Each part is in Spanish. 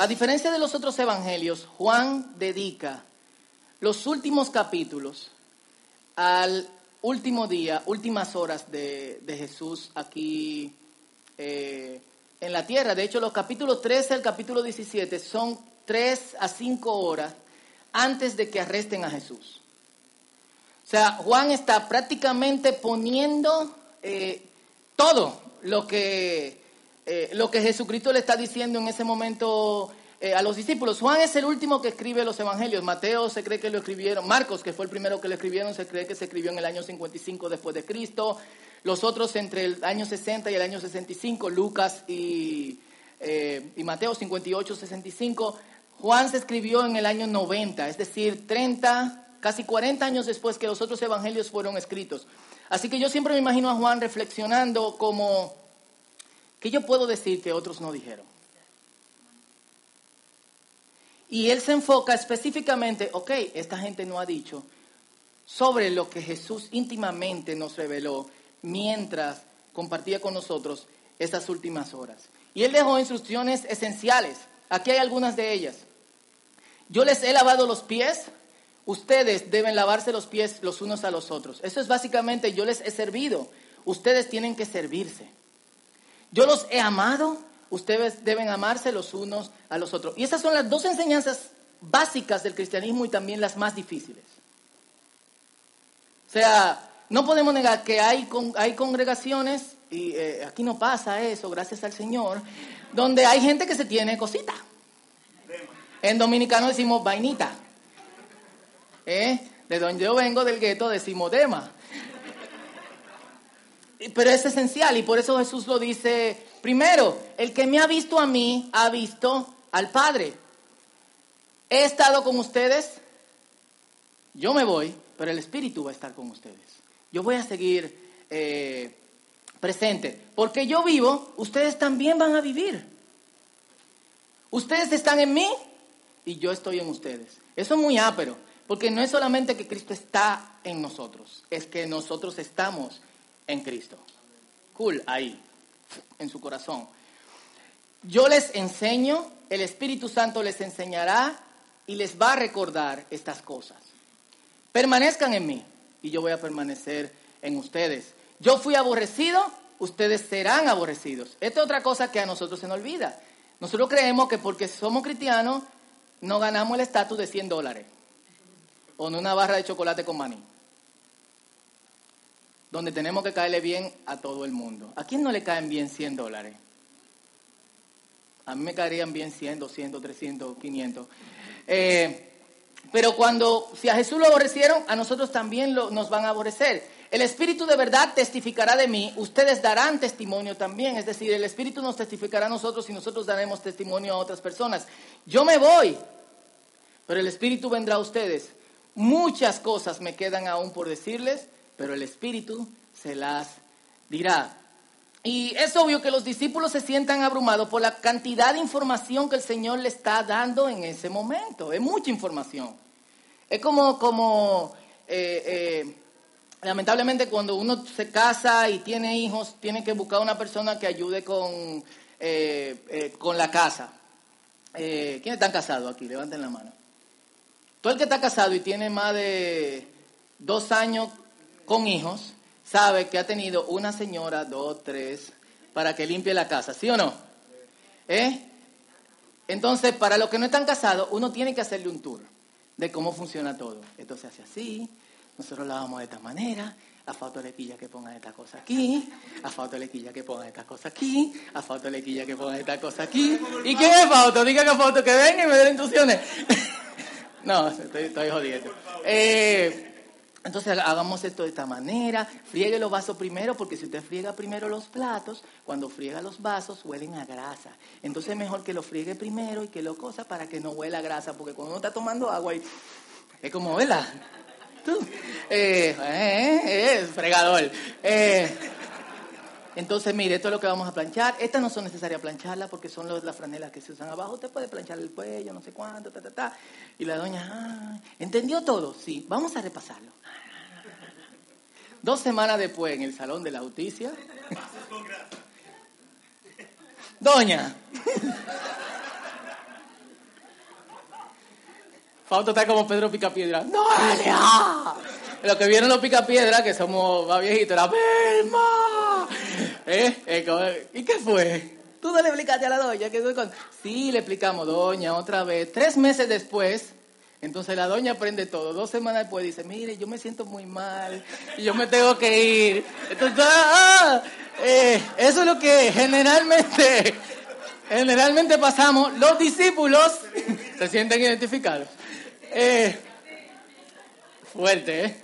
a diferencia de los otros evangelios, Juan dedica los últimos capítulos al último día, últimas horas de, Jesús aquí eh, en la tierra. De hecho, los capítulos 13 al capítulo 17 son 3 a 5 horas antes de que arresten a Jesús. O sea, Juan está prácticamente poniendo eh, todo lo que, eh, lo que Jesucristo le está diciendo en ese momento eh, a los discípulos. Juan es el último que escribe los evangelios. Mateo se cree que lo escribieron. Marcos, que fue el primero que lo escribieron, se cree que se escribió en el año 55 después de Cristo. Los otros entre el año 60 y el año 65, Lucas y, eh, y Mateo 58, 65. Juan se escribió en el año 90, es decir, 30, casi 40 años después que los otros evangelios fueron escritos. Así que yo siempre me imagino a Juan reflexionando como, ¿qué yo puedo decir que otros no dijeron? Y él se enfoca específicamente, ok, esta gente no ha dicho sobre lo que Jesús íntimamente nos reveló mientras compartía con nosotros estas últimas horas. Y él dejó instrucciones esenciales. Aquí hay algunas de ellas. Yo les he lavado los pies, ustedes deben lavarse los pies los unos a los otros. Eso es básicamente, yo les he servido, ustedes tienen que servirse. Yo los he amado, ustedes deben amarse los unos a los otros. Y esas son las dos enseñanzas básicas del cristianismo y también las más difíciles. O sea, no podemos negar que hay, hay congregaciones, y eh, aquí no pasa eso, gracias al Señor, donde hay gente que se tiene cosita. En dominicano decimos vainita. ¿Eh? De donde yo vengo, del gueto, decimos dema. Pero es esencial y por eso Jesús lo dice Primero, el que me ha visto a mí ha visto al Padre. He estado con ustedes, yo me voy, pero el Espíritu va a estar con ustedes. Yo voy a seguir eh, presente. Porque yo vivo, ustedes también van a vivir. Ustedes están en mí y yo estoy en ustedes. Eso es muy ápero, porque no es solamente que Cristo está en nosotros, es que nosotros estamos en Cristo. Cool, ahí en su corazón. Yo les enseño, el Espíritu Santo les enseñará y les va a recordar estas cosas. Permanezcan en mí y yo voy a permanecer en ustedes. Yo fui aborrecido, ustedes serán aborrecidos. Esta es otra cosa que a nosotros se nos olvida. Nosotros creemos que porque somos cristianos no ganamos el estatus de 100 dólares o en una barra de chocolate con maní donde tenemos que caerle bien a todo el mundo. ¿A quién no le caen bien 100 dólares? A mí me caerían bien 100, 200, 300, 500. pero cuando, si a Jesús lo aborrecieron, a nosotros también nos van a aborrecer. El Espíritu de verdad testificará de mí, ustedes darán testimonio también, es decir, el Espíritu nos testificará a nosotros y nosotros daremos testimonio a otras personas. Yo me voy, pero el Espíritu vendrá a ustedes. Muchas cosas me quedan aún por decirles, pero el Espíritu se las dirá. Y es obvio que los discípulos se sientan abrumados por la cantidad de información que el Señor le está dando en ese momento. Es mucha información. Es como, como eh, eh, lamentablemente cuando uno se casa y tiene hijos, tiene que buscar una persona que ayude con, eh, con la casa. ¿Quiénes están casados aquí? Levanten la mano. Todo el que está casado y tiene más de dos años con hijos sabe que ha tenido una señora, dos, tres, para que limpie la casa, ¿sí o no? ¿Eh? Entonces, para los que no están casados, uno tiene que hacerle un tour de cómo funciona todo. Esto se hace así, nosotros lo vamos de esta manera, a fotolequilla que pongan esta cosa aquí, a fotolequilla que pongan esta cosa aquí, a fotolequilla que pongan esta cosa aquí. ¿Y quién es foto? Diga que foto, que venga y me den instrucciones. no, estoy, estoy jodiendo. Eh, entonces hagamos esto de esta manera, friegue los vasos primero, porque si usted friega primero los platos, cuando friega los vasos huelen a grasa. Entonces es mejor que lo friegue primero y que lo cosa para que no huela a grasa, porque cuando uno está tomando agua y es como, ¿verdad? Tú, eh, eh, eh, fregador. Entonces, mire, esto es lo que vamos a planchar. Estas no son necesarias plancharlas porque son las franelas que se usan abajo. Usted puede planchar el cuello, no sé cuánto, ta, ta, ta. Y la doña, ah, ¿entendió todo? Sí, vamos a repasarlo. Dos semanas después, en el salón de la auticia. Doña. Fausto está como Pedro Picapiedra. ¡Noelia! Los que vieron los Picapiedra, que somos más viejitos, era ¡Belma! ¿Eh? ¿Eh? ¿Y qué fue? Tú no le explicaste a la doña que con... Sí, le explicamos, doña, otra vez. Tres meses después, entonces la doña aprende todo. Dos semanas después dice, mire, yo me siento muy mal y yo me tengo que ir. Entonces, ah, eh, eso es lo que generalmente, generalmente pasamos. Los discípulos se sienten identificados. Fuerte, ¿eh?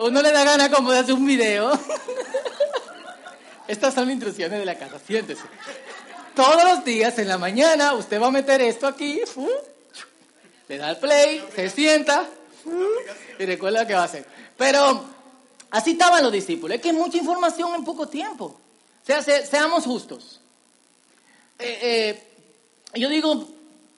Uno le da gana como de hacer un video. Estas son las instrucciones de la casa, siéntese. Todos los días en la mañana usted va a meter esto aquí, le da el play, se sienta y recuerda qué va a hacer. Pero así estaban los discípulos. Es que mucha información en poco tiempo. Sea, seamos justos. Eh, eh, yo digo,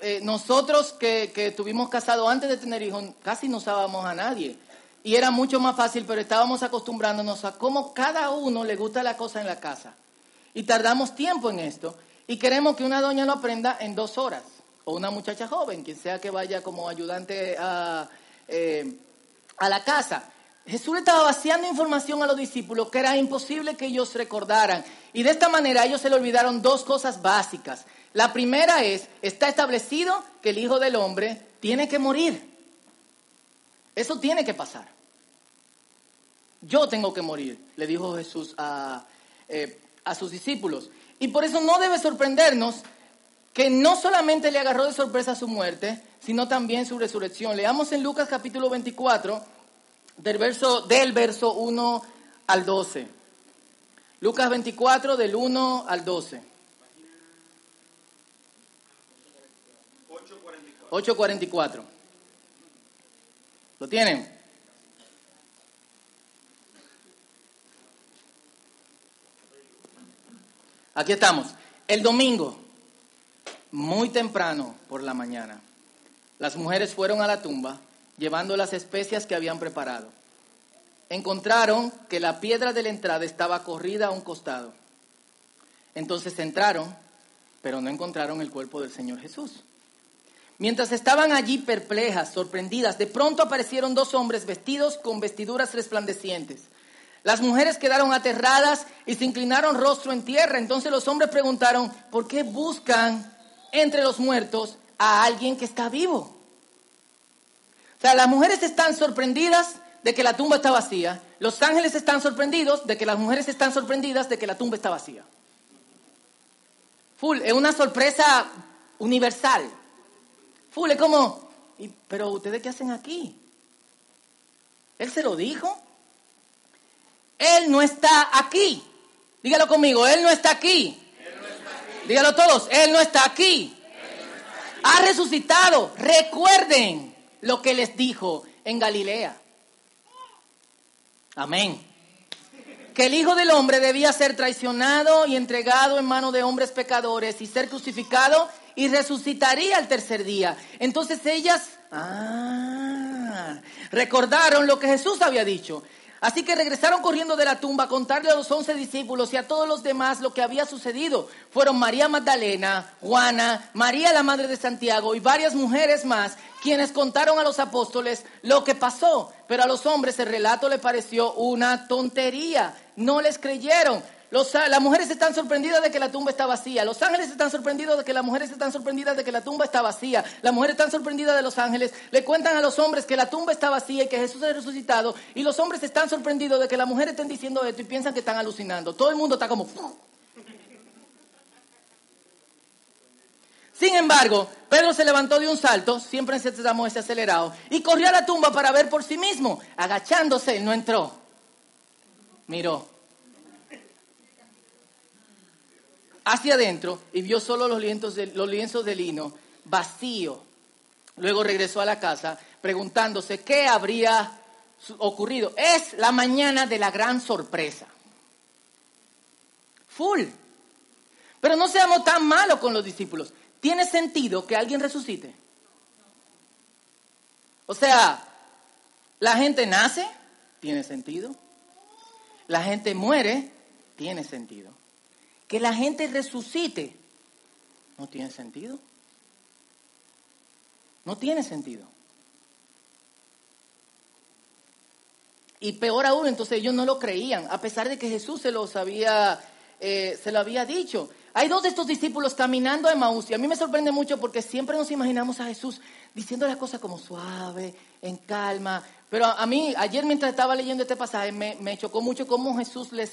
eh, nosotros que, que estuvimos casados antes de tener hijos, casi no sabíamos a nadie. Y era mucho más fácil, pero estábamos acostumbrándonos a cómo cada uno le gusta la cosa en la casa. Y tardamos tiempo en esto. Y queremos que una doña lo aprenda en dos horas. O una muchacha joven, quien sea que vaya como ayudante a, eh, a la casa. Jesús le estaba vaciando información a los discípulos que era imposible que ellos recordaran. Y de esta manera ellos se le olvidaron dos cosas básicas. La primera es, está establecido que el Hijo del Hombre tiene que morir. Eso tiene que pasar. Yo tengo que morir, le dijo Jesús a, eh, a sus discípulos. Y por eso no debe sorprendernos que no solamente le agarró de sorpresa su muerte, sino también su resurrección. Leamos en Lucas capítulo 24, del verso, del verso 1 al 12. Lucas 24, del 1 al 12. 8.44. ¿Lo tienen? Aquí estamos. El domingo, muy temprano por la mañana, las mujeres fueron a la tumba llevando las especias que habían preparado. Encontraron que la piedra de la entrada estaba corrida a un costado. Entonces entraron, pero no encontraron el cuerpo del Señor Jesús. Mientras estaban allí perplejas, sorprendidas, de pronto aparecieron dos hombres vestidos con vestiduras resplandecientes. Las mujeres quedaron aterradas y se inclinaron rostro en tierra. Entonces los hombres preguntaron, ¿por qué buscan entre los muertos a alguien que está vivo? O sea, las mujeres están sorprendidas de que la tumba está vacía. Los ángeles están sorprendidos de que las mujeres están sorprendidas de que la tumba está vacía. Full, es una sorpresa universal. Full, es como, pero ustedes qué hacen aquí? Él se lo dijo. Él no está aquí. Dígalo conmigo, Él no está aquí. Dígalo todos, Él no está aquí. Ha resucitado. Recuerden lo que les dijo en Galilea. Amén. Que el Hijo del Hombre debía ser traicionado y entregado en manos de hombres pecadores y ser crucificado y resucitaría al tercer día. Entonces ellas ah, recordaron lo que Jesús había dicho. Así que regresaron corriendo de la tumba a contarle a los once discípulos y a todos los demás lo que había sucedido. Fueron María Magdalena, Juana, María la Madre de Santiago y varias mujeres más quienes contaron a los apóstoles lo que pasó. Pero a los hombres el relato le pareció una tontería. No les creyeron las mujeres están sorprendidas de que la tumba está vacía. Los ángeles están sorprendidos de que las mujeres están sorprendidas de que la tumba está vacía. Las mujeres están sorprendidas de los ángeles. Le cuentan a los hombres que la tumba está vacía y que Jesús ha resucitado. Y los hombres están sorprendidos de que las mujeres estén diciendo esto y piensan que están alucinando. Todo el mundo está como... Sin embargo, Pedro se levantó de un salto, siempre necesitamos ese acelerado, y corrió a la tumba para ver por sí mismo. Agachándose, no entró. Miró hacia adentro y vio solo los lienzos, de, lino vacío. Luego regresó a la casa preguntándose qué habría ocurrido. Es la mañana de la gran sorpresa. Full. Pero no seamos tan malos con los discípulos. ¿Tiene sentido que alguien resucite? O sea, la gente nace, tiene sentido. La gente muere, tiene sentido que la gente resucite, no tiene sentido. No tiene sentido. Y peor aún, entonces ellos no lo creían, a pesar de que Jesús se los había, eh, se lo había dicho. Hay dos de estos discípulos caminando a Emaús y a mí me sorprende mucho porque siempre nos imaginamos a Jesús diciendo las cosas como suave, en calma, pero a, mí, ayer mientras estaba leyendo este pasaje, me, chocó mucho cómo Jesús les,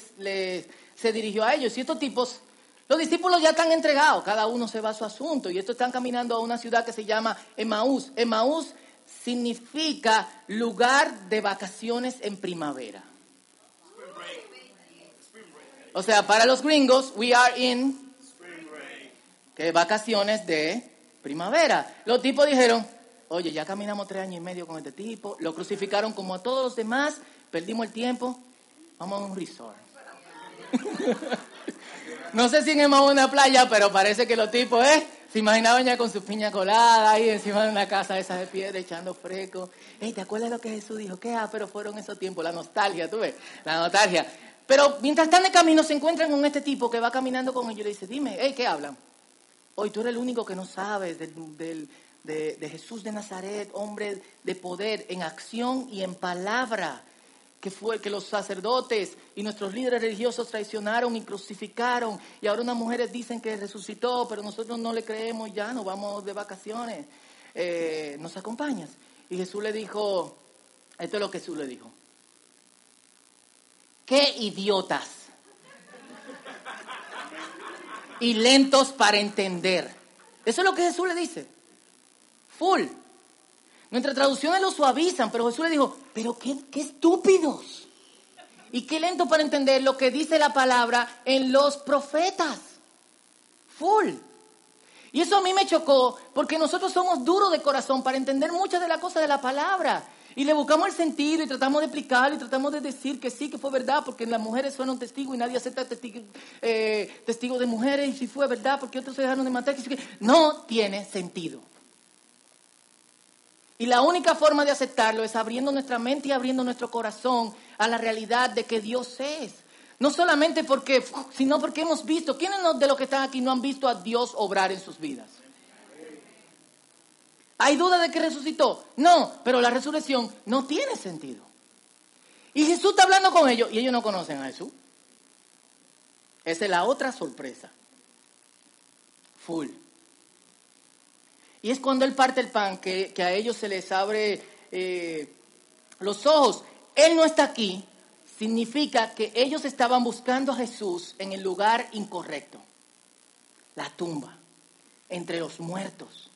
se dirigió a ellos. Y estos tipos, los discípulos ya están entregados, cada uno se va a su asunto. Y estos están caminando a una ciudad que se llama Emaús. Emaús significa lugar de vacaciones en primavera. O sea, para los gringos, we are in que vacaciones de primavera. Los tipos dijeron, oye, ya caminamos tres años y medio con este tipo, lo crucificaron como a todos los demás, perdimos el tiempo, vamos a un resort. no sé si en una playa, pero parece que los tipos, ¿eh? Se imaginaban ya con su piña colada ahí encima de una casa esa de piedra echando fresco. Hey, ¿te acuerdas lo que Jesús dijo? ¿Qué? Ah, pero fueron esos tiempos, la nostalgia, tú ves, la nostalgia. Pero mientras están de camino se encuentran con este tipo que va caminando con ellos y le dice, dime, hey, ¿qué hablan? Hoy tú eres el único que no sabes de, Jesús de Nazaret, hombre de poder en acción y en palabra, que fue que los sacerdotes y nuestros líderes religiosos traicionaron y crucificaron, y ahora unas mujeres dicen que resucitó, pero nosotros no le creemos ya, nos vamos de vacaciones, eh, ¿nos acompañas? Y Jesús le dijo, esto es lo que Jesús le dijo, qué idiotas y lentos para entender. Eso es lo que Jesús le dice. Full. Nuestras traducciones lo suavizan, pero Jesús le dijo, pero qué, qué estúpidos. Y qué lento para entender lo que dice la palabra en los profetas. Full. Y eso a mí me chocó porque nosotros somos duros de corazón para entender muchas de las cosas de la palabra. Y le buscamos el sentido y tratamos de explicarlo y tratamos de decir que sí, que fue verdad, porque las mujeres fueron testigos y nadie acepta testigos eh, de mujeres. Y si fue verdad, porque otros se dejaron de matar. No tiene sentido. Y la única forma de aceptarlo es abriendo nuestra mente y abriendo nuestro corazón a la realidad de que Dios es. No solamente porque, sino porque hemos visto. ¿Quiénes de los que están aquí no han visto a Dios obrar en sus vidas? ¿Hay duda de que resucitó? No, pero la resurrección no tiene sentido. Y Jesús está hablando con ellos y ellos no conocen a Jesús. Esa es la otra sorpresa. Full. Y es cuando Él parte el pan que, a ellos se les abre eh, los ojos. Él no está aquí. Significa que ellos estaban buscando a Jesús en el lugar incorrecto. La tumba, entre los muertos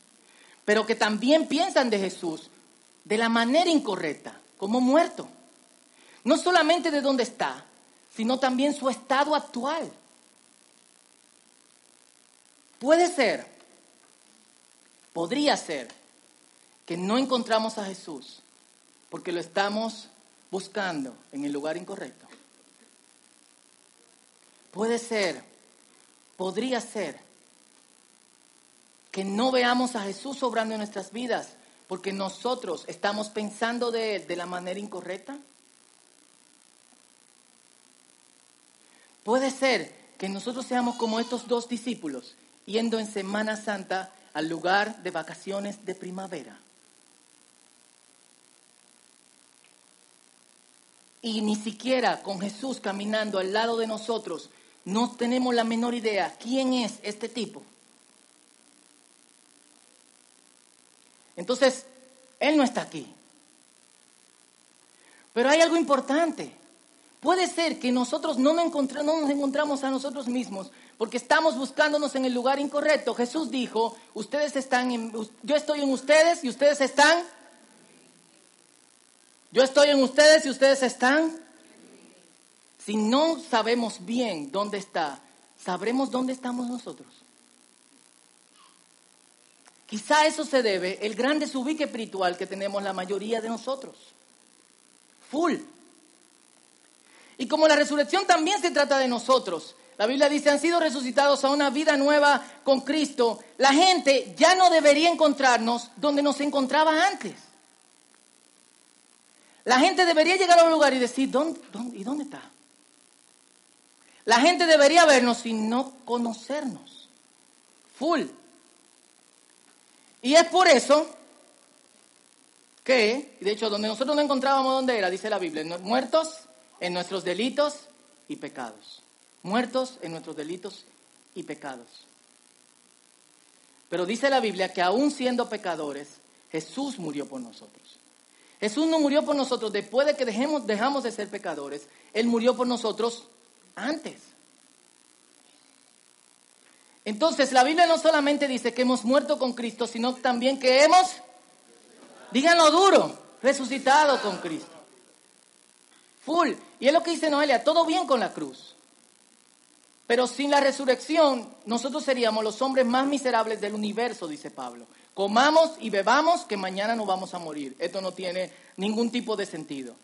pero que también piensan de Jesús de la manera incorrecta, como muerto. No solamente de dónde está, sino también su estado actual. Puede ser, podría ser, que no encontramos a Jesús porque lo estamos buscando en el lugar incorrecto. Puede ser, podría ser que no veamos a Jesús obrando en nuestras vidas porque nosotros estamos pensando de Él de la manera incorrecta? Puede ser que nosotros seamos como estos dos discípulos yendo en Semana Santa al lugar de vacaciones de primavera. Y ni siquiera con Jesús caminando al lado de nosotros, no tenemos la menor idea quién es este tipo. Entonces, Él no está aquí. Pero hay algo importante. Puede ser que nosotros no nos, encontramos a nosotros mismos porque estamos buscándonos en el lugar incorrecto. Jesús dijo, ustedes están en, yo estoy en ustedes y ustedes están. Yo estoy en ustedes y ustedes están. Si no sabemos bien dónde está, sabremos dónde estamos nosotros. Quizá eso se debe el gran desubique espiritual que tenemos la mayoría de nosotros. Full. Y como la resurrección también se trata de nosotros, la Biblia dice, han sido resucitados a una vida nueva con Cristo, la gente ya no debería encontrarnos donde nos encontraba antes. La gente debería llegar a un lugar y decir, ¿dónde, y dónde está? La gente debería vernos y no conocernos. Full. Y es por eso que, de hecho, donde nosotros no encontrábamos dónde era, dice la Biblia, muertos en nuestros delitos y pecados. Muertos en nuestros delitos y pecados. Pero dice la Biblia que aún siendo pecadores, Jesús murió por nosotros. Jesús no murió por nosotros después de que dejemos, dejamos de ser pecadores. Él murió por nosotros antes. Entonces, la Biblia no solamente dice que hemos muerto con Cristo, sino también que hemos, díganlo duro, resucitado con Cristo. Full. Y es lo que dice Noelia, todo bien con la cruz. Pero sin la resurrección, nosotros seríamos los hombres más miserables del universo, dice Pablo. Comamos y bebamos que mañana no vamos a morir. Esto no tiene ningún tipo de sentido.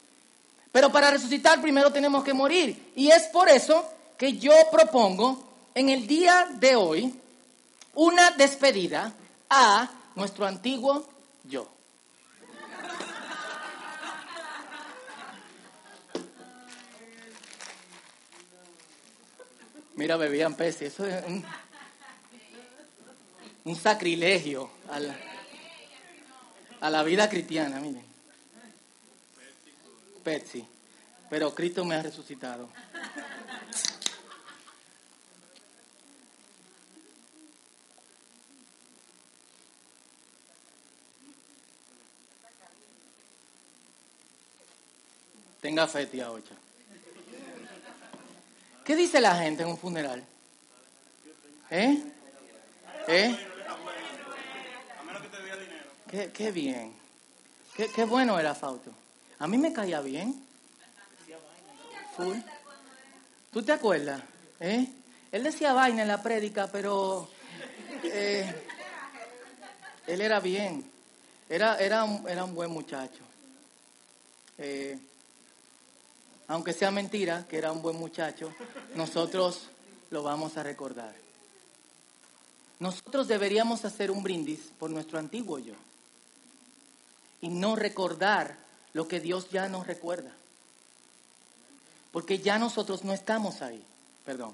Pero para resucitar primero tenemos que morir. Y es por eso que yo propongo en el día de hoy una despedida a nuestro antiguo yo. Mira, bebían peces. Eso es un, sacrilegio a la, a la, vida cristiana, miren. Pepsi. Pero Cristo me ha resucitado. Tenga fe, tía Ocha. ¿Qué dice la gente en un funeral? ¿Eh? ¿Eh? Qué, qué bien. Qué, qué, bueno era Fausto. A mí me caía bien. ¿Tú te acuerdas? ¿Eh? Él decía vaina en la prédica, pero eh, él era bien. Era, era, un, era un buen muchacho. Eh, aunque sea mentira, que era un buen muchacho, nosotros lo vamos a recordar. Nosotros deberíamos hacer un brindis por nuestro antiguo yo y no recordar lo que Dios ya nos recuerda. Porque ya nosotros no estamos ahí. Perdón.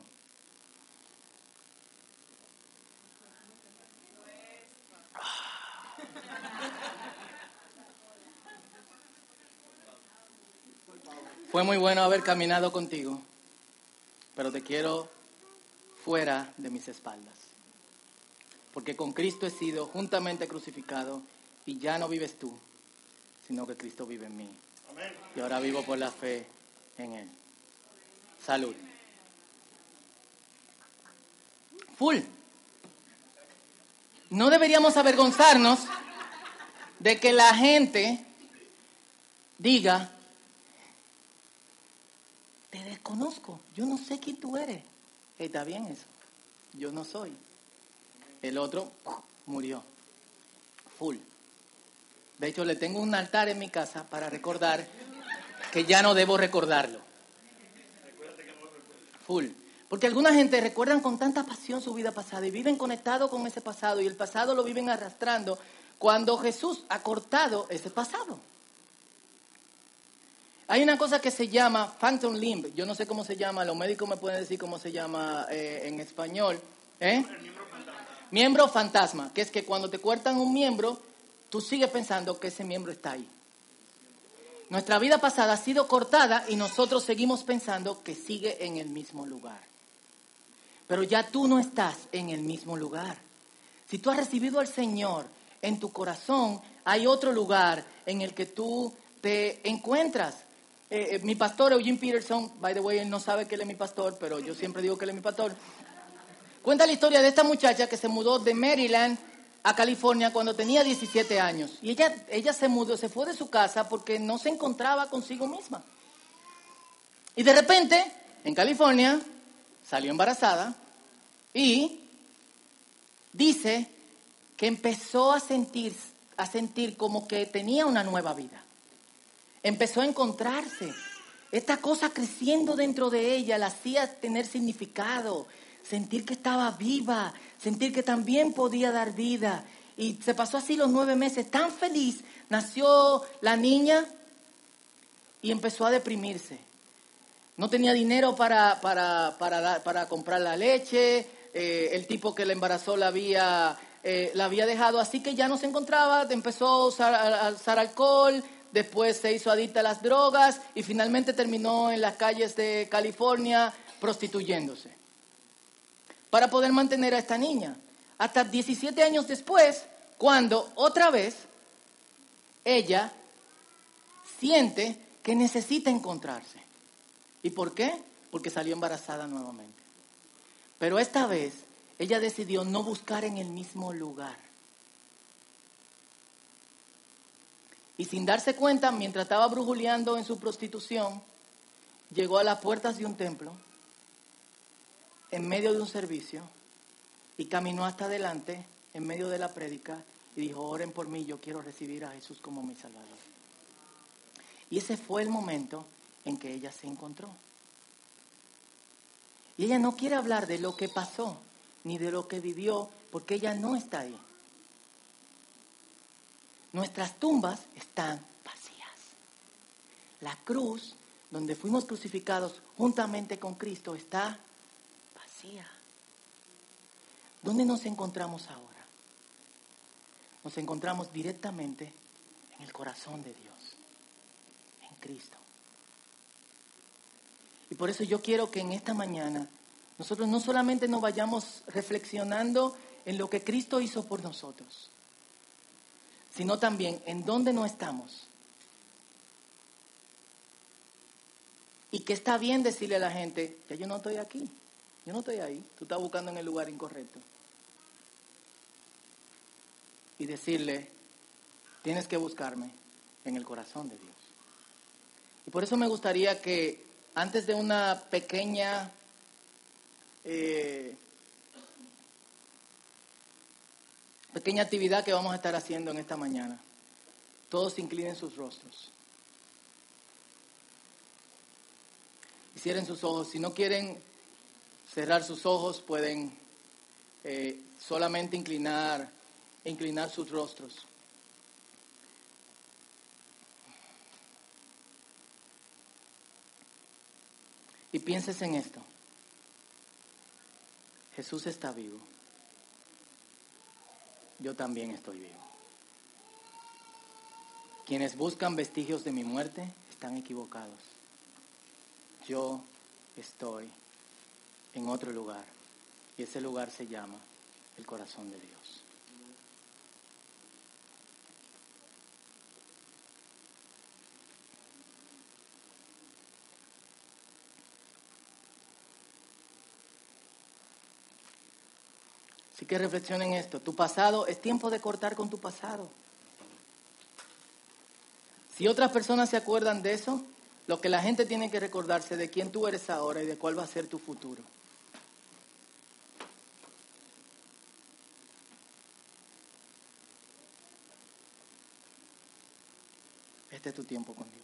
Fue muy bueno haber caminado contigo, pero te quiero fuera de mis espaldas. Porque con Cristo he sido juntamente crucificado y ya no vives tú, sino que Cristo vive en mí. Y ahora vivo por la fe en Él. Salud. Full. No deberíamos avergonzarnos de que la gente diga, te desconozco, yo no sé quién tú eres. Está bien eso, yo no soy. El otro murió, full. De hecho, le tengo un altar en mi casa para recordar que ya no debo recordarlo. Full. Porque alguna gente recuerdan con tanta pasión su vida pasada y viven conectados con ese pasado y el pasado lo viven arrastrando cuando Jesús ha cortado ese pasado. Hay una cosa que se llama phantom limb. Yo no sé cómo se llama, los médicos me pueden decir cómo se llama eh, en español. ¿Eh? Miembro fantasma. Miembro fantasma, que es que cuando te cortan un miembro, tú sigues pensando que ese miembro está ahí. Nuestra vida pasada ha sido cortada y nosotros seguimos pensando que sigue en el mismo lugar. Pero ya tú no estás en el mismo lugar. Si tú has recibido al Señor en tu corazón, hay otro lugar en el que tú te encuentras. Eh, eh, mi pastor, Eugene Peterson, by the way, él no sabe que él es mi pastor, pero yo siempre digo que él es mi pastor. Cuenta la historia de esta muchacha que se mudó de Maryland a California cuando tenía 17 años. Y ella, ella se mudó, se fue de su casa porque no se encontraba consigo misma. Y de repente, en California, salió embarazada y dice que empezó a sentir, a sentir como que tenía una nueva vida empezó a encontrarse. Esta cosa creciendo dentro de ella la hacía tener significado, sentir que estaba viva, sentir que también podía dar vida. Y se pasó así los nueve meses, tan feliz. Nació la niña y empezó a deprimirse. No tenía dinero para, para, para, para comprar la leche, eh, el tipo que la embarazó la había eh, la había dejado así que ya no se encontraba, empezó a usar, a usar alcohol, después se hizo adicta a las drogas y finalmente terminó en las calles de California prostituyéndose para poder mantener a esta niña. Hasta 17 años después, cuando otra vez ella siente que necesita encontrarse. ¿Y por qué? Porque salió embarazada nuevamente. Pero esta vez ella decidió no buscar en el mismo lugar. Y sin darse cuenta, mientras estaba brujuleando en su prostitución, llegó a las puertas de un templo, en medio de un servicio, y caminó hasta adelante, en medio de la prédica, y dijo, oren por mí, yo quiero recibir a Jesús como mi Salvador. Y ese fue el momento en que ella se encontró. Y ella no quiere hablar de lo que pasó, ni de lo que vivió, porque ella no está ahí. Nuestras tumbas están vacías. La cruz, donde fuimos crucificados juntamente con Cristo, está vacía. ¿Dónde nos encontramos ahora? Nos encontramos directamente en el corazón de Dios, en Cristo. Y por eso yo quiero que en esta mañana nosotros no solamente nos vayamos reflexionando en lo que Cristo hizo por nosotros, sino también en dónde no estamos. Y que está bien decirle a la gente, ya yo no estoy aquí, yo no estoy ahí, tú estás buscando en el lugar incorrecto. Y decirle, tienes que buscarme en el corazón de Dios. Y por eso me gustaría que antes de una pequeña eh, pequeña actividad que vamos a estar haciendo en esta mañana. Todos inclinen sus rostros. Y cierren sus ojos. Si no quieren cerrar sus ojos, pueden eh, solamente inclinar, inclinar sus rostros. Y pienses en esto. Jesús está vivo yo también estoy vivo. Quienes buscan vestigios de mi muerte están equivocados. Yo estoy en otro lugar y ese lugar se llama el corazón de Dios. Así que reflexionen esto. Tu pasado, es tiempo de cortar con tu pasado. Si otras personas se acuerdan de eso, lo que la gente tiene que recordarse de quién tú eres ahora y de cuál va a ser tu futuro. Este es tu tiempo con Dios.